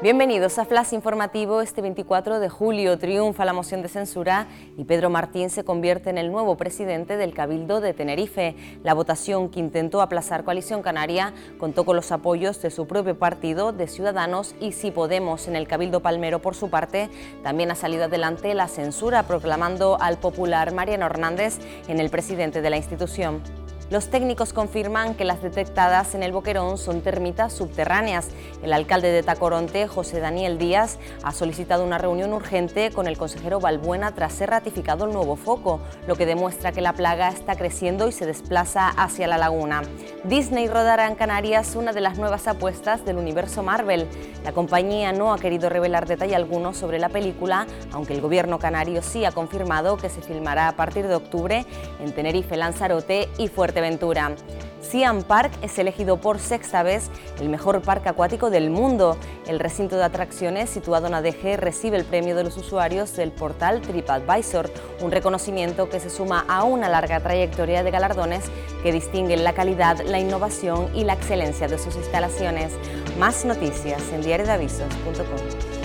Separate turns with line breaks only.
Bienvenidos a Flash Informativo. Este 24 de julio triunfa la moción de censura y Pedro Martín se convierte en el nuevo presidente del Cabildo de Tenerife. La votación que intentó aplazar Coalición Canaria contó con los apoyos de su propio partido, de Ciudadanos y Si Podemos. En el Cabildo Palmero, por su parte, también ha salido adelante la censura, proclamando al popular Mariano Hernández en el presidente de la institución. Los técnicos confirman que las detectadas en el Boquerón son termitas subterráneas. El alcalde de Tacoronte, José Daniel Díaz, ha solicitado una reunión urgente con el consejero Balbuena tras ser ratificado el nuevo foco, lo que demuestra que la plaga está creciendo y se desplaza hacia la laguna. Disney rodará en Canarias una de las nuevas apuestas del universo Marvel. La compañía no ha querido revelar detalle alguno sobre la película, aunque el gobierno canario sí ha confirmado que se filmará a partir de octubre en Tenerife, Lanzarote y Fuerte Aventura. Siam Park es elegido por sexta vez el mejor parque acuático del mundo. El recinto de atracciones situado en ADG recibe el premio de los usuarios del portal TripAdvisor, un reconocimiento que se suma a una larga trayectoria de galardones que distinguen la calidad, la innovación y la excelencia de sus instalaciones. Más noticias en diariodavisos.com.